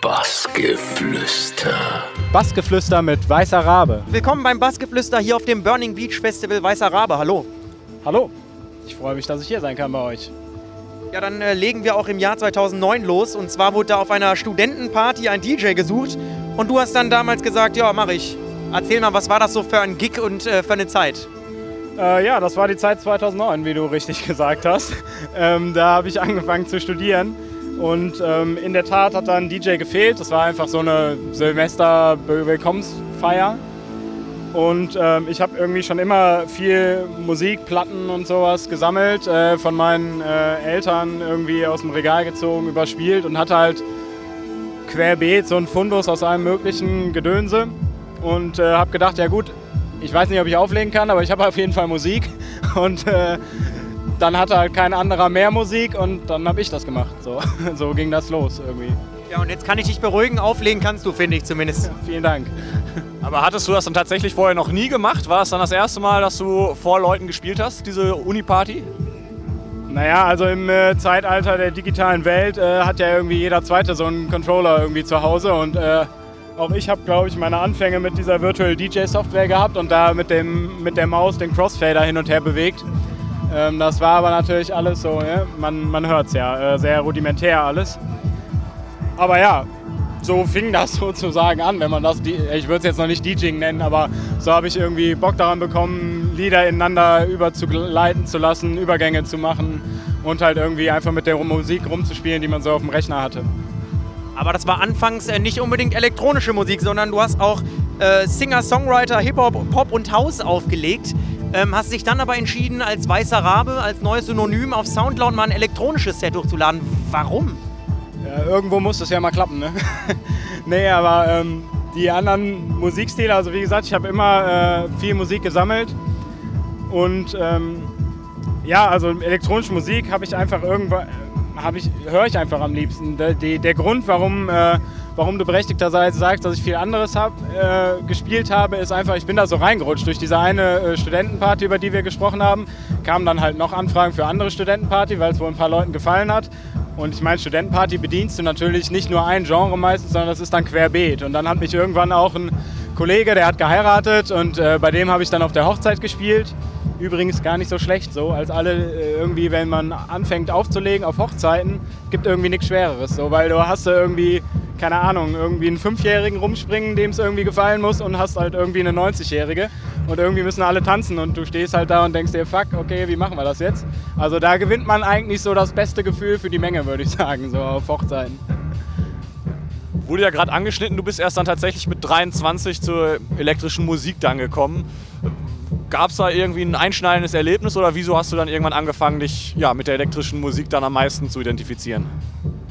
Bassgeflüster. Bassgeflüster mit Weißer Rabe. Willkommen beim Bassgeflüster hier auf dem Burning Beach Festival Weißer Rabe. Hallo. Hallo. Ich freue mich, dass ich hier sein kann bei euch. Ja, dann äh, legen wir auch im Jahr 2009 los. Und zwar wurde da auf einer Studentenparty ein DJ gesucht. Und du hast dann damals gesagt, ja, mach ich. Erzähl mal, was war das so für ein Gig und äh, für eine Zeit? Äh, ja, das war die Zeit 2009, wie du richtig gesagt hast. Ähm, da habe ich angefangen zu studieren. Und ähm, in der Tat hat dann DJ gefehlt. Das war einfach so eine Silvester-Willkommensfeier. Und ähm, ich habe irgendwie schon immer viel Musik, Platten und sowas gesammelt, äh, von meinen äh, Eltern irgendwie aus dem Regal gezogen, überspielt und hatte halt querbeet so ein Fundus aus allem möglichen Gedönse. Und äh, habe gedacht, ja gut, ich weiß nicht, ob ich auflegen kann, aber ich habe auf jeden Fall Musik. Und äh, dann hatte halt kein anderer mehr Musik und dann habe ich das gemacht. So, so ging das los irgendwie. Ja, und jetzt kann ich dich beruhigen. Auflegen kannst du, finde ich zumindest. Ja, vielen Dank. Aber hattest du das dann tatsächlich vorher noch nie gemacht? War es dann das erste Mal, dass du vor Leuten gespielt hast, diese Uni-Party? Naja, also im äh, Zeitalter der digitalen Welt äh, hat ja irgendwie jeder Zweite so einen Controller irgendwie zu Hause und äh, auch ich habe, glaube ich, meine Anfänge mit dieser Virtual DJ Software gehabt und da mit, dem, mit der Maus den Crossfader hin und her bewegt. Ähm, das war aber natürlich alles so, ne? man, man hört es ja, äh, sehr rudimentär alles. Aber ja, so fing das sozusagen an, wenn man das, ich würde es jetzt noch nicht DJing nennen, aber so habe ich irgendwie Bock daran bekommen, Lieder ineinander überzuleiten zu lassen, Übergänge zu machen und halt irgendwie einfach mit der Musik rumzuspielen, die man so auf dem Rechner hatte. Aber das war anfangs äh, nicht unbedingt elektronische Musik, sondern du hast auch äh, Singer, Songwriter, Hip-Hop, Pop und House aufgelegt. Ähm, hast dich dann aber entschieden, als Weißer Rabe, als neues Synonym auf Soundcloud mal ein elektronisches Set hochzuladen. Warum? Ja, irgendwo muss das ja mal klappen, ne? nee, aber ähm, die anderen Musikstile, also wie gesagt, ich habe immer äh, viel Musik gesammelt und ähm, ja, also elektronische Musik habe ich einfach irgendwann, habe ich, höre ich einfach am liebsten. Der, der Grund, warum, äh, warum du berechtigterweise sagst, dass ich viel anderes hab, äh, gespielt habe, ist einfach, ich bin da so reingerutscht. Durch diese eine äh, Studentenparty, über die wir gesprochen haben, kamen dann halt noch Anfragen für andere Studentenparty, weil es wohl ein paar Leuten gefallen hat. Und ich meine, Studentenparty bedienst du natürlich nicht nur ein Genre meistens, sondern das ist dann querbeet. Und dann hat mich irgendwann auch ein Kollege, der hat geheiratet und äh, bei dem habe ich dann auf der Hochzeit gespielt. Übrigens gar nicht so schlecht so, als alle äh, irgendwie, wenn man anfängt aufzulegen auf Hochzeiten, gibt irgendwie nichts Schwereres. So, weil du hast da irgendwie, keine Ahnung, irgendwie einen Fünfjährigen rumspringen, dem es irgendwie gefallen muss und hast halt irgendwie eine 90-Jährige und irgendwie müssen alle tanzen und du stehst halt da und denkst dir, fuck, okay, wie machen wir das jetzt? Also da gewinnt man eigentlich so das beste Gefühl für die Menge, würde ich sagen, so auf Hochzeiten. Wurde ja gerade angeschnitten, du bist erst dann tatsächlich mit 23 zur elektrischen Musik dann gekommen. Gab es da irgendwie ein einschneidendes Erlebnis oder wieso hast du dann irgendwann angefangen, dich ja, mit der elektrischen Musik dann am meisten zu identifizieren?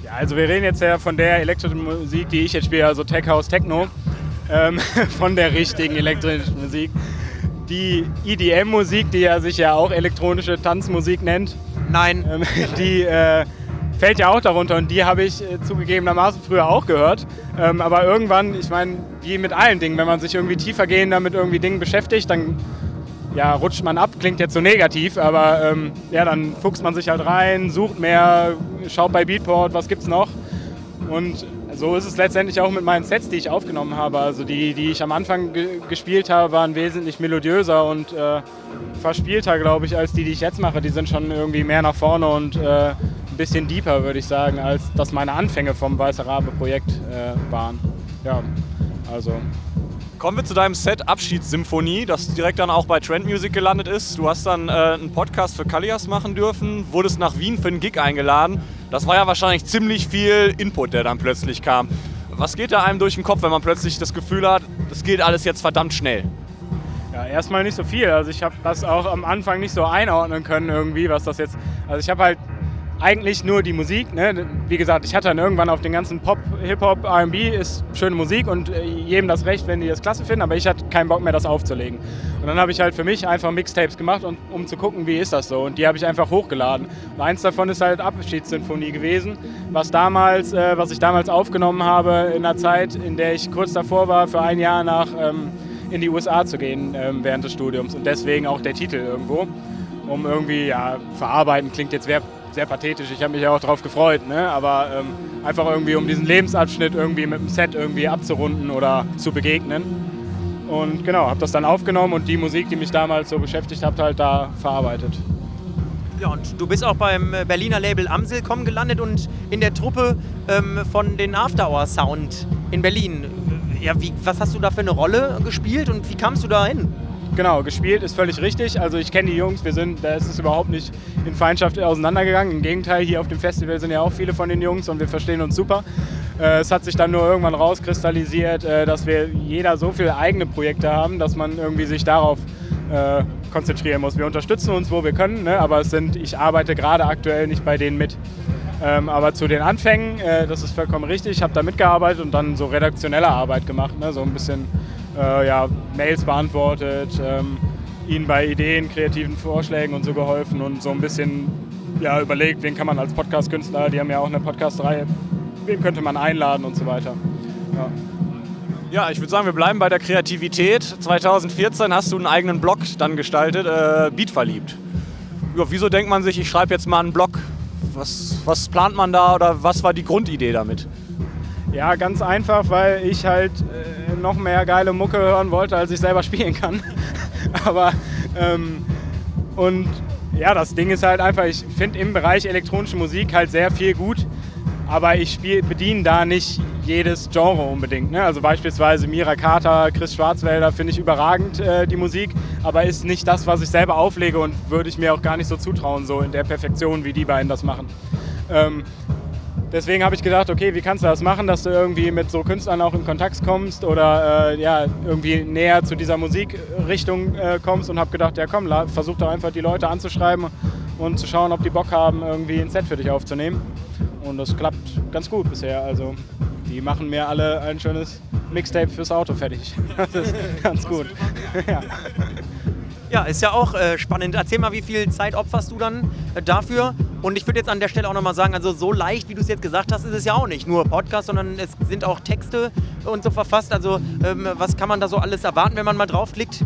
Ja, also wir reden jetzt ja von der elektrischen Musik, die ich jetzt spiele, also Tech House Techno, ähm, von der richtigen elektrischen Musik. Die EDM-Musik, die ja sich ja auch elektronische Tanzmusik nennt, Nein. ähm, die äh, fällt ja auch darunter und die habe ich äh, zugegebenermaßen früher auch gehört. Ähm, aber irgendwann, ich meine, wie mit allen Dingen, wenn man sich irgendwie tiefergehend mit irgendwie Dingen beschäftigt, dann ja, rutscht man ab, klingt jetzt so negativ, aber ähm, ja, dann fuchst man sich halt rein, sucht mehr, schaut bei Beatport, was gibt's noch. Und so ist es letztendlich auch mit meinen Sets, die ich aufgenommen habe. Also die, die ich am Anfang ge gespielt habe, waren wesentlich melodiöser und äh, verspielter, glaube ich, als die, die ich jetzt mache. Die sind schon irgendwie mehr nach vorne und äh, ein bisschen deeper, würde ich sagen, als das meine Anfänge vom Weißer Rabe-Projekt äh, waren. Ja, also Kommen wir zu deinem Set Abschiedssymphonie, das direkt dann auch bei Trend Music gelandet ist. Du hast dann äh, einen Podcast für Kallias machen dürfen, wurdest nach Wien für einen Gig eingeladen. Das war ja wahrscheinlich ziemlich viel Input, der dann plötzlich kam. Was geht da einem durch den Kopf, wenn man plötzlich das Gefühl hat, das geht alles jetzt verdammt schnell? Ja, erstmal nicht so viel. Also ich habe das auch am Anfang nicht so einordnen können irgendwie, was das jetzt. Also ich habe halt eigentlich nur die Musik. Ne? Wie gesagt, ich hatte dann irgendwann auf den ganzen Pop, Hip-Hop, RB ist schöne Musik und äh, jedem das Recht, wenn die das klasse finden, aber ich hatte keinen Bock mehr, das aufzulegen. Und dann habe ich halt für mich einfach Mixtapes gemacht, und, um zu gucken, wie ist das so. Und die habe ich einfach hochgeladen. Und eins davon ist halt Abschiedssinfonie gewesen, was damals, äh, was ich damals aufgenommen habe in der Zeit, in der ich kurz davor war, für ein Jahr nach ähm, in die USA zu gehen ähm, während des Studiums. Und deswegen auch der Titel irgendwo um irgendwie, ja, verarbeiten klingt jetzt sehr pathetisch. Ich habe mich ja auch darauf gefreut, ne? aber ähm, einfach irgendwie um diesen Lebensabschnitt irgendwie mit dem Set irgendwie abzurunden oder zu begegnen. Und genau, habe das dann aufgenommen und die Musik, die mich damals so beschäftigt hat, halt da verarbeitet. Ja, und du bist auch beim äh, Berliner Label Amselcom gelandet und in der Truppe ähm, von den After Hour Sound in Berlin. Ja, wie, was hast du da für eine Rolle gespielt und wie kamst du da hin? Genau, gespielt ist völlig richtig. Also ich kenne die Jungs, wir sind, da ist es überhaupt nicht in Feindschaft auseinandergegangen. Im Gegenteil, hier auf dem Festival sind ja auch viele von den Jungs und wir verstehen uns super. Äh, es hat sich dann nur irgendwann rauskristallisiert, äh, dass wir jeder so viele eigene Projekte haben, dass man irgendwie sich darauf äh, konzentrieren muss. Wir unterstützen uns, wo wir können, ne? aber es sind, ich arbeite gerade aktuell nicht bei denen mit. Ähm, aber zu den Anfängen, das ist vollkommen richtig, ich habe da mitgearbeitet und dann so redaktionelle Arbeit gemacht, ne? so ein bisschen äh, ja, Mails beantwortet, ähm, ihnen bei Ideen, kreativen Vorschlägen und so geholfen und so ein bisschen ja, überlegt, wen kann man als Podcast-Künstler, die haben ja auch eine Podcast-Reihe, wen könnte man einladen und so weiter. Ja. Ja, ich würde sagen, wir bleiben bei der Kreativität. 2014 hast du einen eigenen Blog dann gestaltet, äh, Beat verliebt. Ja, wieso denkt man sich, ich schreibe jetzt mal einen Blog? Was, was plant man da oder was war die Grundidee damit? Ja, ganz einfach, weil ich halt äh, noch mehr geile Mucke hören wollte, als ich selber spielen kann. Aber ähm, und ja, das Ding ist halt einfach, ich finde im Bereich elektronische Musik halt sehr viel gut, aber ich bediene da nicht jedes Genre unbedingt. Ne? Also beispielsweise Mira Carter, Chris Schwarzwälder finde ich überragend, äh, die Musik, aber ist nicht das, was ich selber auflege und würde ich mir auch gar nicht so zutrauen, so in der Perfektion, wie die beiden das machen. Ähm, deswegen habe ich gedacht, okay, wie kannst du das machen, dass du irgendwie mit so Künstlern auch in Kontakt kommst oder äh, ja, irgendwie näher zu dieser Musikrichtung äh, kommst und habe gedacht, ja komm, versuch doch einfach die Leute anzuschreiben und zu schauen, ob die Bock haben, irgendwie ein Set für dich aufzunehmen. Und das klappt ganz gut bisher. Also die machen mir alle ein schönes Mixtape fürs Auto fertig. Das ist ganz gut. Ja. Ist ja auch äh, spannend. Erzähl mal, wie viel Zeit opferst du dann äh, dafür? Und ich würde jetzt an der Stelle auch nochmal sagen, also so leicht, wie du es jetzt gesagt hast, ist es ja auch nicht. Nur Podcast, sondern es sind auch Texte und so verfasst. Also ähm, was kann man da so alles erwarten, wenn man mal draufklickt?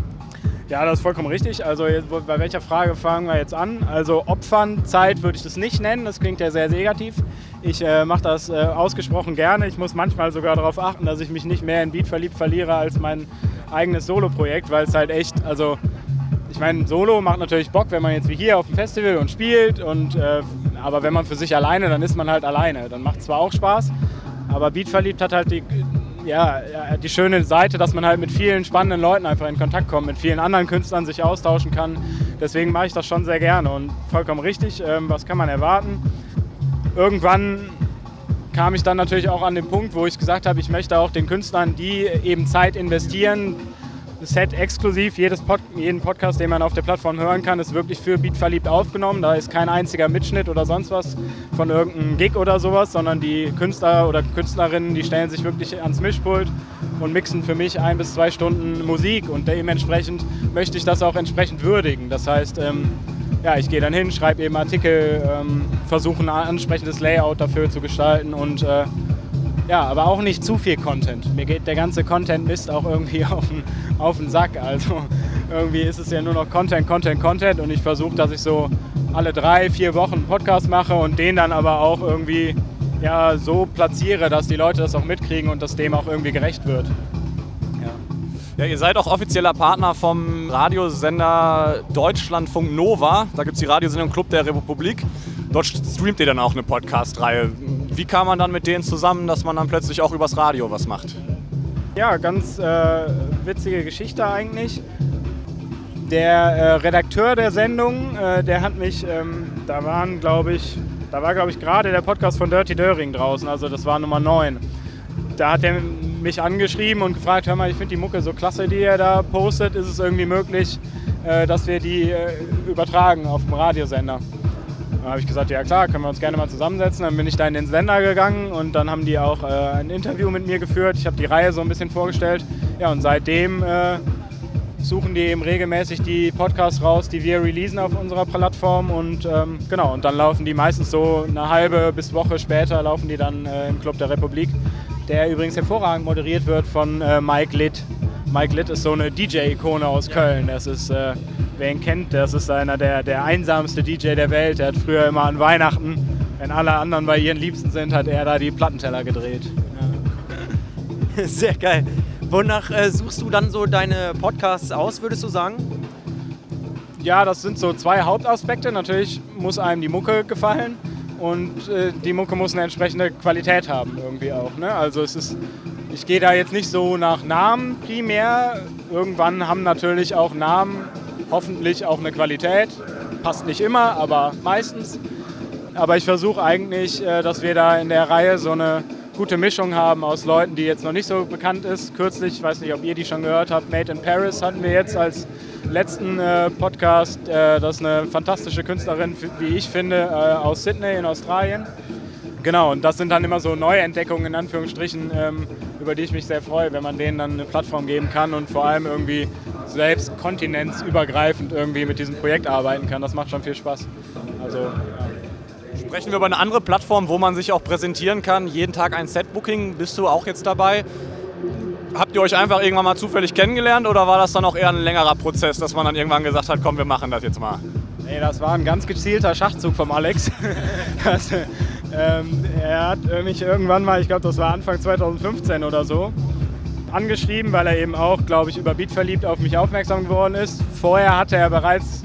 Ja, das ist vollkommen richtig. Also bei welcher Frage fangen wir jetzt an? Also Opfern, Zeit würde ich das nicht nennen. Das klingt ja sehr negativ. Ich äh, mache das äh, ausgesprochen gerne. Ich muss manchmal sogar darauf achten, dass ich mich nicht mehr in Beat verliebt verliere als mein eigenes Solo-Projekt, weil es halt echt, also ich meine, Solo macht natürlich Bock, wenn man jetzt wie hier auf dem Festival und spielt. Und, äh, aber wenn man für sich alleine, dann ist man halt alleine. Dann macht es zwar auch Spaß, aber Beat verliebt hat halt die, ja, die schöne Seite, dass man halt mit vielen spannenden Leuten einfach in Kontakt kommt, mit vielen anderen Künstlern sich austauschen kann. Deswegen mache ich das schon sehr gerne und vollkommen richtig. Ähm, was kann man erwarten? Irgendwann kam ich dann natürlich auch an den Punkt, wo ich gesagt habe, ich möchte auch den Künstlern, die eben Zeit investieren, Set exklusiv. Jedes Pod, jeden Podcast, den man auf der Plattform hören kann, ist wirklich für Beat verliebt aufgenommen. Da ist kein einziger Mitschnitt oder sonst was von irgendeinem Gig oder sowas, sondern die Künstler oder Künstlerinnen, die stellen sich wirklich ans Mischpult und mixen für mich ein bis zwei Stunden Musik und dementsprechend möchte ich das auch entsprechend würdigen. Das heißt, ähm, ja, ich gehe dann hin, schreibe eben Artikel, ähm, versuche ein ansprechendes Layout dafür zu gestalten und äh, ja, aber auch nicht zu viel Content. Mir geht der ganze Content-Mist auch irgendwie auf den, auf den Sack. Also irgendwie ist es ja nur noch Content, Content, Content und ich versuche, dass ich so alle drei, vier Wochen einen Podcast mache und den dann aber auch irgendwie ja, so platziere, dass die Leute das auch mitkriegen und dass dem auch irgendwie gerecht wird. Ja, ihr seid auch offizieller Partner vom Radiosender Deutschlandfunk Nova. Da gibt es die Radiosendung Club der Republik. Dort streamt ihr dann auch eine Podcast-Reihe. Wie kam man dann mit denen zusammen, dass man dann plötzlich auch übers Radio was macht? Ja, ganz äh, witzige Geschichte eigentlich. Der äh, Redakteur der Sendung, äh, der hat mich, ähm, da waren glaube ich, da war glaube ich gerade der Podcast von Dirty Döring draußen, also das war Nummer 9. Da hat er mich angeschrieben und gefragt, hör mal, ich finde die Mucke so klasse, die er da postet, ist es irgendwie möglich, äh, dass wir die äh, übertragen auf dem Radiosender? Dann habe ich gesagt, ja klar, können wir uns gerne mal zusammensetzen. Dann bin ich da in den Sender gegangen und dann haben die auch äh, ein Interview mit mir geführt. Ich habe die Reihe so ein bisschen vorgestellt. Ja, und seitdem äh, suchen die eben regelmäßig die Podcasts raus, die wir releasen auf unserer Plattform. Und ähm, genau, und dann laufen die meistens so eine halbe bis Woche später laufen die dann äh, im Club der Republik, der übrigens hervorragend moderiert wird von äh, Mike Litt. Mike Litt ist so eine DJ-Ikone aus Köln. Das ist äh, wer ihn kennt, das ist einer der, der einsamste DJ der Welt. Der hat früher immer an Weihnachten, wenn alle anderen bei ihren Liebsten sind, hat er da die Plattenteller gedreht. Ja. Sehr geil. Wonach äh, suchst du dann so deine Podcasts aus, würdest du sagen? Ja, das sind so zwei Hauptaspekte. Natürlich muss einem die Mucke gefallen und äh, die Mucke muss eine entsprechende Qualität haben irgendwie auch. Ne? Also es ist, ich gehe da jetzt nicht so nach Namen primär. Irgendwann haben natürlich auch Namen hoffentlich auch eine Qualität. Passt nicht immer, aber meistens. Aber ich versuche eigentlich, äh, dass wir da in der Reihe so eine gute Mischung haben aus Leuten, die jetzt noch nicht so bekannt ist. Kürzlich, ich weiß nicht, ob ihr die schon gehört habt, Made in Paris hatten wir jetzt als letzten äh, Podcast. Äh, das ist eine fantastische Künstlerin, wie ich finde, aus Sydney in Australien. Genau, und das sind dann immer so Neuentdeckungen in Anführungsstrichen, ähm, über die ich mich sehr freue, wenn man denen dann eine Plattform geben kann und vor allem irgendwie selbst kontinentsübergreifend irgendwie mit diesem Projekt arbeiten kann. Das macht schon viel Spaß. Also, ja. Sprechen wir über eine andere Plattform, wo man sich auch präsentieren kann. Jeden Tag ein Set-Booking. Bist du auch jetzt dabei? Habt ihr euch einfach irgendwann mal zufällig kennengelernt oder war das dann auch eher ein längerer Prozess, dass man dann irgendwann gesagt hat, komm, wir machen das jetzt mal? Nee, das war ein ganz gezielter Schachzug vom Alex. das, ähm, er hat mich irgendwann mal, ich glaube, das war Anfang 2015 oder so, angeschrieben, weil er eben auch, glaube ich, über Beat verliebt auf mich aufmerksam geworden ist. Vorher hatte er bereits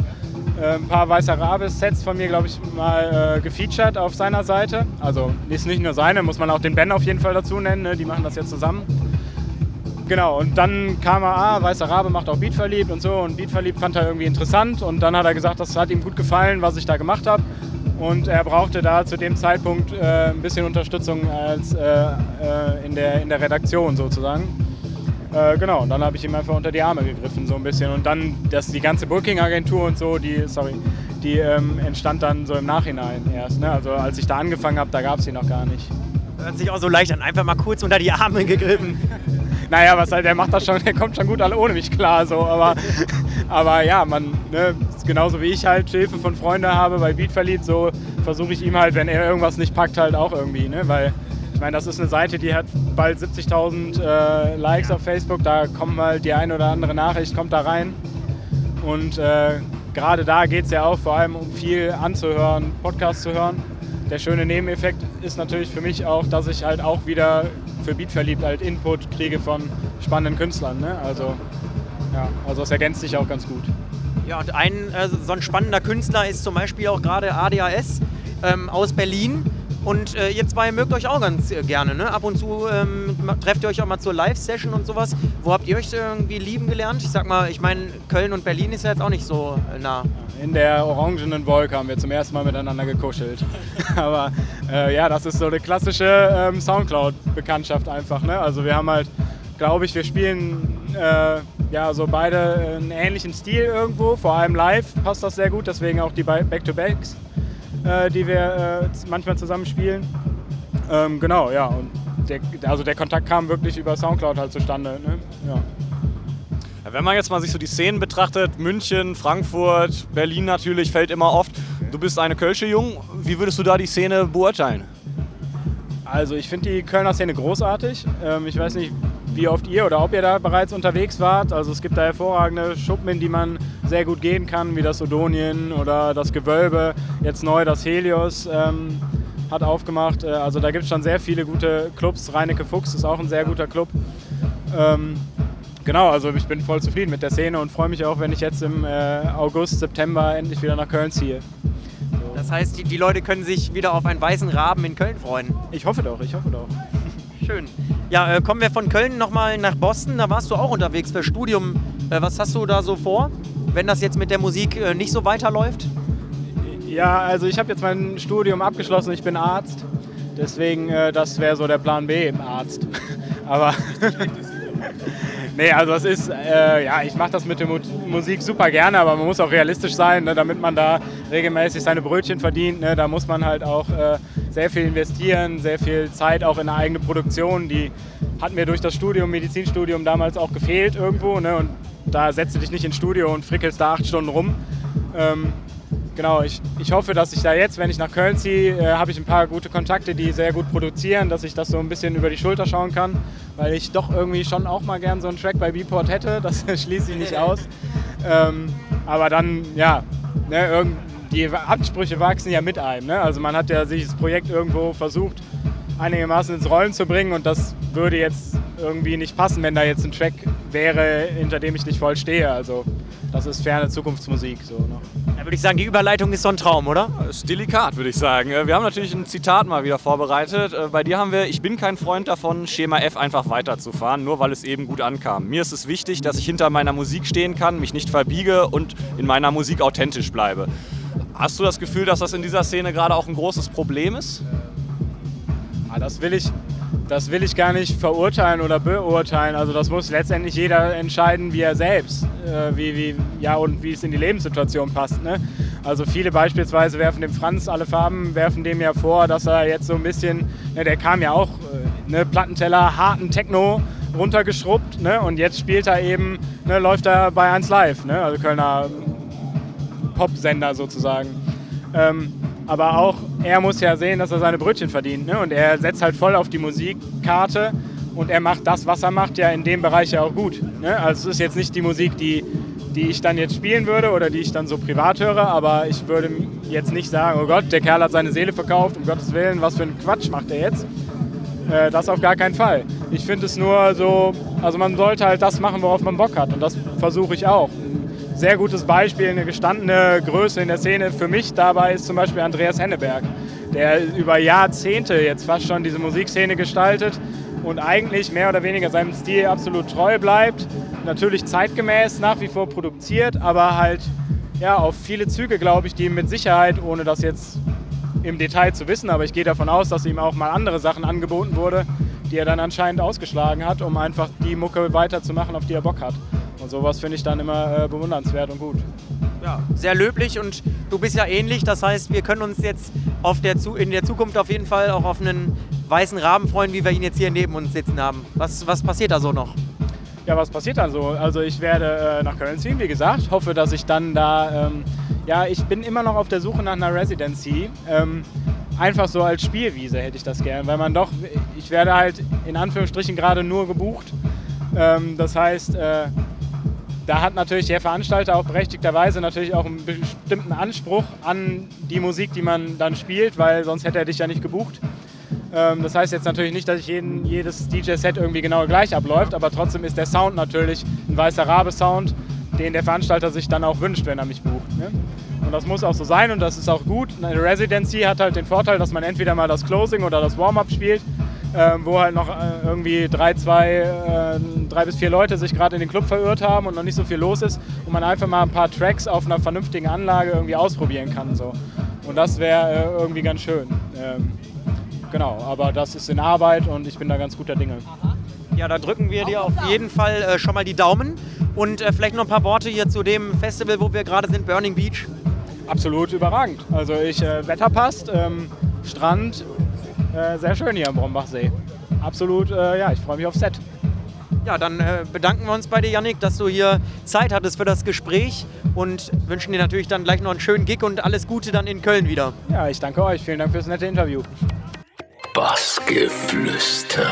äh, ein paar Weißer Rabe-Sets von mir, glaube ich, mal äh, gefeatured auf seiner Seite. Also ist nicht nur seine, muss man auch den Ben auf jeden Fall dazu nennen, ne? die machen das jetzt zusammen. Genau, und dann kam er, ah, Weißer Rabe macht auch Beat verliebt und so. Und Beat verliebt fand er irgendwie interessant. Und dann hat er gesagt, das hat ihm gut gefallen, was ich da gemacht habe. Und er brauchte da zu dem Zeitpunkt äh, ein bisschen Unterstützung als, äh, äh in, der, in der Redaktion sozusagen. Äh, genau, und dann habe ich ihm einfach unter die Arme gegriffen, so ein bisschen. Und dann, dass die ganze Booking-Agentur und so, die, sorry, die ähm, entstand dann so im Nachhinein erst. Ne? Also als ich da angefangen habe, da gab es die noch gar nicht. Hört sich auch so leicht an, einfach mal kurz unter die Arme gegriffen. naja, was halt, der macht das schon, der kommt schon gut alle ohne mich klar, so, aber, aber ja, man, ne, genauso wie ich halt Hilfe von Freunden habe bei Beat verliebt, so versuche ich ihm halt, wenn er irgendwas nicht packt, halt auch irgendwie, ne, weil ich meine, das ist eine Seite, die hat bald 70.000 äh, Likes auf Facebook. Da kommt mal die eine oder andere Nachricht, kommt da rein. Und äh, gerade da geht es ja auch vor allem um viel anzuhören, Podcasts zu hören. Der schöne Nebeneffekt ist natürlich für mich auch, dass ich halt auch wieder für Beat verliebt halt Input kriege von spannenden Künstlern. Ne? Also, ja, also das ergänzt sich auch ganz gut. Ja, und ein äh, so ein spannender Künstler ist zum Beispiel auch gerade ADHS ähm, aus Berlin und äh, ihr zwei mögt euch auch ganz äh, gerne, ne? Ab und zu ähm, trefft ihr euch auch mal zur Live-Session und sowas. Wo habt ihr euch irgendwie lieben gelernt? Ich sag mal, ich meine, Köln und Berlin ist ja jetzt auch nicht so äh, nah. In der orangenen Wolke haben wir zum ersten Mal miteinander gekuschelt. Aber äh, ja, das ist so eine klassische ähm, Soundcloud-Bekanntschaft einfach. Ne? Also wir haben halt, glaube ich, wir spielen äh, ja so beide einen ähnlichen Stil irgendwo. Vor allem live passt das sehr gut, deswegen auch die Back-to-Backs äh, die wir äh, manchmal zusammen spielen. Ähm, genau, ja. Und der, also der Kontakt kam wirklich über Soundcloud halt zustande. Ne? Ja. Wenn man jetzt mal sich so die Szenen betrachtet, München, Frankfurt, Berlin natürlich, fällt immer oft. Du bist eine Kölsche Jung. Wie würdest du da die Szene beurteilen? Also ich finde die Kölner Szene großartig. Ähm, ich weiß nicht, wie oft ihr oder ob ihr da bereits unterwegs wart. Also es gibt da hervorragende Schuppen, in die man sehr gut gehen kann, wie das Odonien oder das Gewölbe. Jetzt neu das Helios ähm, hat aufgemacht. Äh, also da gibt es schon sehr viele gute Clubs. Reinecke Fuchs ist auch ein sehr guter Club. Ähm, genau, also ich bin voll zufrieden mit der Szene und freue mich auch, wenn ich jetzt im äh, August, September endlich wieder nach Köln ziehe. Das heißt, die, die Leute können sich wieder auf einen weißen Raben in Köln freuen. Ich hoffe doch, ich hoffe doch. Schön. Ja, äh, kommen wir von Köln nochmal nach Boston. Da warst du auch unterwegs für Studium. Äh, was hast du da so vor, wenn das jetzt mit der Musik äh, nicht so weiterläuft? Ja, also ich habe jetzt mein Studium abgeschlossen. Ich bin Arzt. Deswegen, äh, das wäre so der Plan B, Arzt. Aber. Nee, also es ist, äh, ja, ich mache das mit der Musik super gerne, aber man muss auch realistisch sein, ne, damit man da regelmäßig seine Brötchen verdient. Ne, da muss man halt auch äh, sehr viel investieren, sehr viel Zeit auch in eine eigene Produktion. Die hat mir durch das Studium, Medizinstudium damals auch gefehlt irgendwo. Ne? Und da setzt du dich nicht ins Studio und frickelst da acht Stunden rum. Ähm, genau, ich, ich hoffe, dass ich da jetzt, wenn ich nach Köln ziehe, äh, habe ich ein paar gute Kontakte, die sehr gut produzieren, dass ich das so ein bisschen über die Schulter schauen kann, weil ich doch irgendwie schon auch mal gern so einen Track bei Beatport hätte, das schließe ich nicht aus. Ähm, Aber dann, ja, ne, die Ansprüche wachsen ja mit einem. Ne? Also man hat ja sich das Projekt irgendwo versucht, einigermaßen ins Rollen zu bringen und das würde jetzt irgendwie nicht passen, wenn da jetzt ein Track wäre, hinter dem ich nicht voll stehe. Also das ist ferne Zukunftsmusik. So, ne? Da würde ich sagen, die Überleitung ist so ein Traum, oder? Das ist delikat, würde ich sagen. Äh, wir haben natürlich ein Zitat mal wieder vorbereitet. Äh, bei dir haben wir, ich bin kein Freund davon, Schema F einfach weiterzufahren, nur weil es eben gut ankam. Mir ist es wichtig, dass ich hinter meiner Musik stehen kann, mich nicht verbiege und in meiner Musik authentisch bleibe. Hast du das Gefühl, dass das in dieser Szene gerade auch ein großes Problem ist? Ah, das will ich, das will ich gar nicht verurteilen oder beurteilen. Also das muss letztendlich jeder entscheiden, wie er selbst, äh, wie, wie, ja, und wie es in die Lebenssituation passt. Ne? Also viele beispielsweise werfen dem Franz alle Farben, werfen dem ja vor, dass er jetzt so ein bisschen, ne, der kam ja auch, äh, ne, Plattenteller, harten Techno runtergeschrubbt ne? und jetzt spielt er eben, ne, läuft er bei 1 Live, ne? also Kölner Popsender sozusagen. Ähm, aber auch er muss ja sehen, dass er seine Brötchen verdient. Ne? Und er setzt halt voll auf die Musikkarte und er macht das, was er macht, ja in dem Bereich ja auch gut. Ne? Also es ist jetzt nicht die Musik, die, die ich dann jetzt spielen würde oder die ich dann so privat höre, aber ich würde jetzt nicht sagen, oh Gott, der Kerl hat seine Seele verkauft, um Gottes Willen, was für ein Quatsch macht er jetzt. Äh, das auf gar keinen Fall. Ich finde es nur so, also man sollte halt das machen, worauf man Bock hat und das versuche ich auch sehr gutes Beispiel, eine gestandene Größe in der Szene für mich dabei ist zum Beispiel Andreas Henneberg, der über Jahrzehnte jetzt fast schon diese Musikszene gestaltet und eigentlich mehr oder weniger seinem Stil absolut treu bleibt. Natürlich zeitgemäß nach wie vor produziert, aber halt ja, auf viele Züge, glaube ich, die mit Sicherheit, ohne das jetzt im Detail zu wissen, aber ich gehe davon aus, dass ihm auch mal andere Sachen angeboten wurde, die er dann anscheinend ausgeschlagen hat, um einfach die Mucke weiterzumachen, auf die er Bock hat. Und sowas finde ich dann immer äh, bewundernswert und gut. Ja, sehr löblich und du bist ja ähnlich. Das heißt, wir können uns jetzt auf der in der Zukunft auf jeden Fall auch auf einen weißen Raben freuen, wie wir ihn jetzt hier neben uns sitzen haben. Was, was passiert da so noch? Ja, was passiert dann so? Also ich werde äh, nach Köln ziehen, wie gesagt. Hoffe, dass ich dann da... Ähm, ja, ich bin immer noch auf der Suche nach einer Residency. Ähm, einfach so als Spielwiese hätte ich das gern, weil man doch... Ich werde halt in Anführungsstrichen gerade nur gebucht. Ähm, das heißt... Äh, da hat natürlich der Veranstalter auch berechtigterweise natürlich auch einen bestimmten Anspruch an die Musik, die man dann spielt, weil sonst hätte er dich ja nicht gebucht. Ähm, das heißt jetzt natürlich nicht, dass jeden, jedes DJ-Set irgendwie genau gleich abläuft, aber trotzdem ist der Sound natürlich ein weißer Rabe-Sound, den der Veranstalter sich dann auch wünscht, wenn er mich bucht. Ne? Und das muss auch so sein und das ist auch gut. Eine Residency hat halt den Vorteil, dass man entweder mal das Closing oder das Warm-up spielt ähm, wo halt noch äh, irgendwie drei, zwei, äh, drei bis vier Leute sich gerade in den Club verirrt haben und noch nicht so viel los ist und man einfach mal ein paar Tracks auf einer vernünftigen Anlage irgendwie ausprobieren kann. So. Und das wäre äh, irgendwie ganz schön. Ähm, genau, aber das ist in Arbeit und ich bin da ganz guter Dinge. Ja, da drücken wir dir auf jeden Fall äh, schon mal die Daumen. Und äh, vielleicht noch ein paar Worte hier zu dem Festival, wo wir gerade sind, Burning Beach. Absolut überragend. Also ich, Wetter passt, ähm, Strand, äh, sehr schön hier am Brombachsee. Absolut, äh, ja, ich freue mich aufs Set. Ja, dann äh, bedanken wir uns bei dir, Yannick, dass du hier Zeit hattest für das Gespräch und wünschen dir natürlich dann gleich noch einen schönen Gig und alles Gute dann in Köln wieder. Ja, ich danke euch. Vielen Dank fürs nette Interview. Bassgeflüster.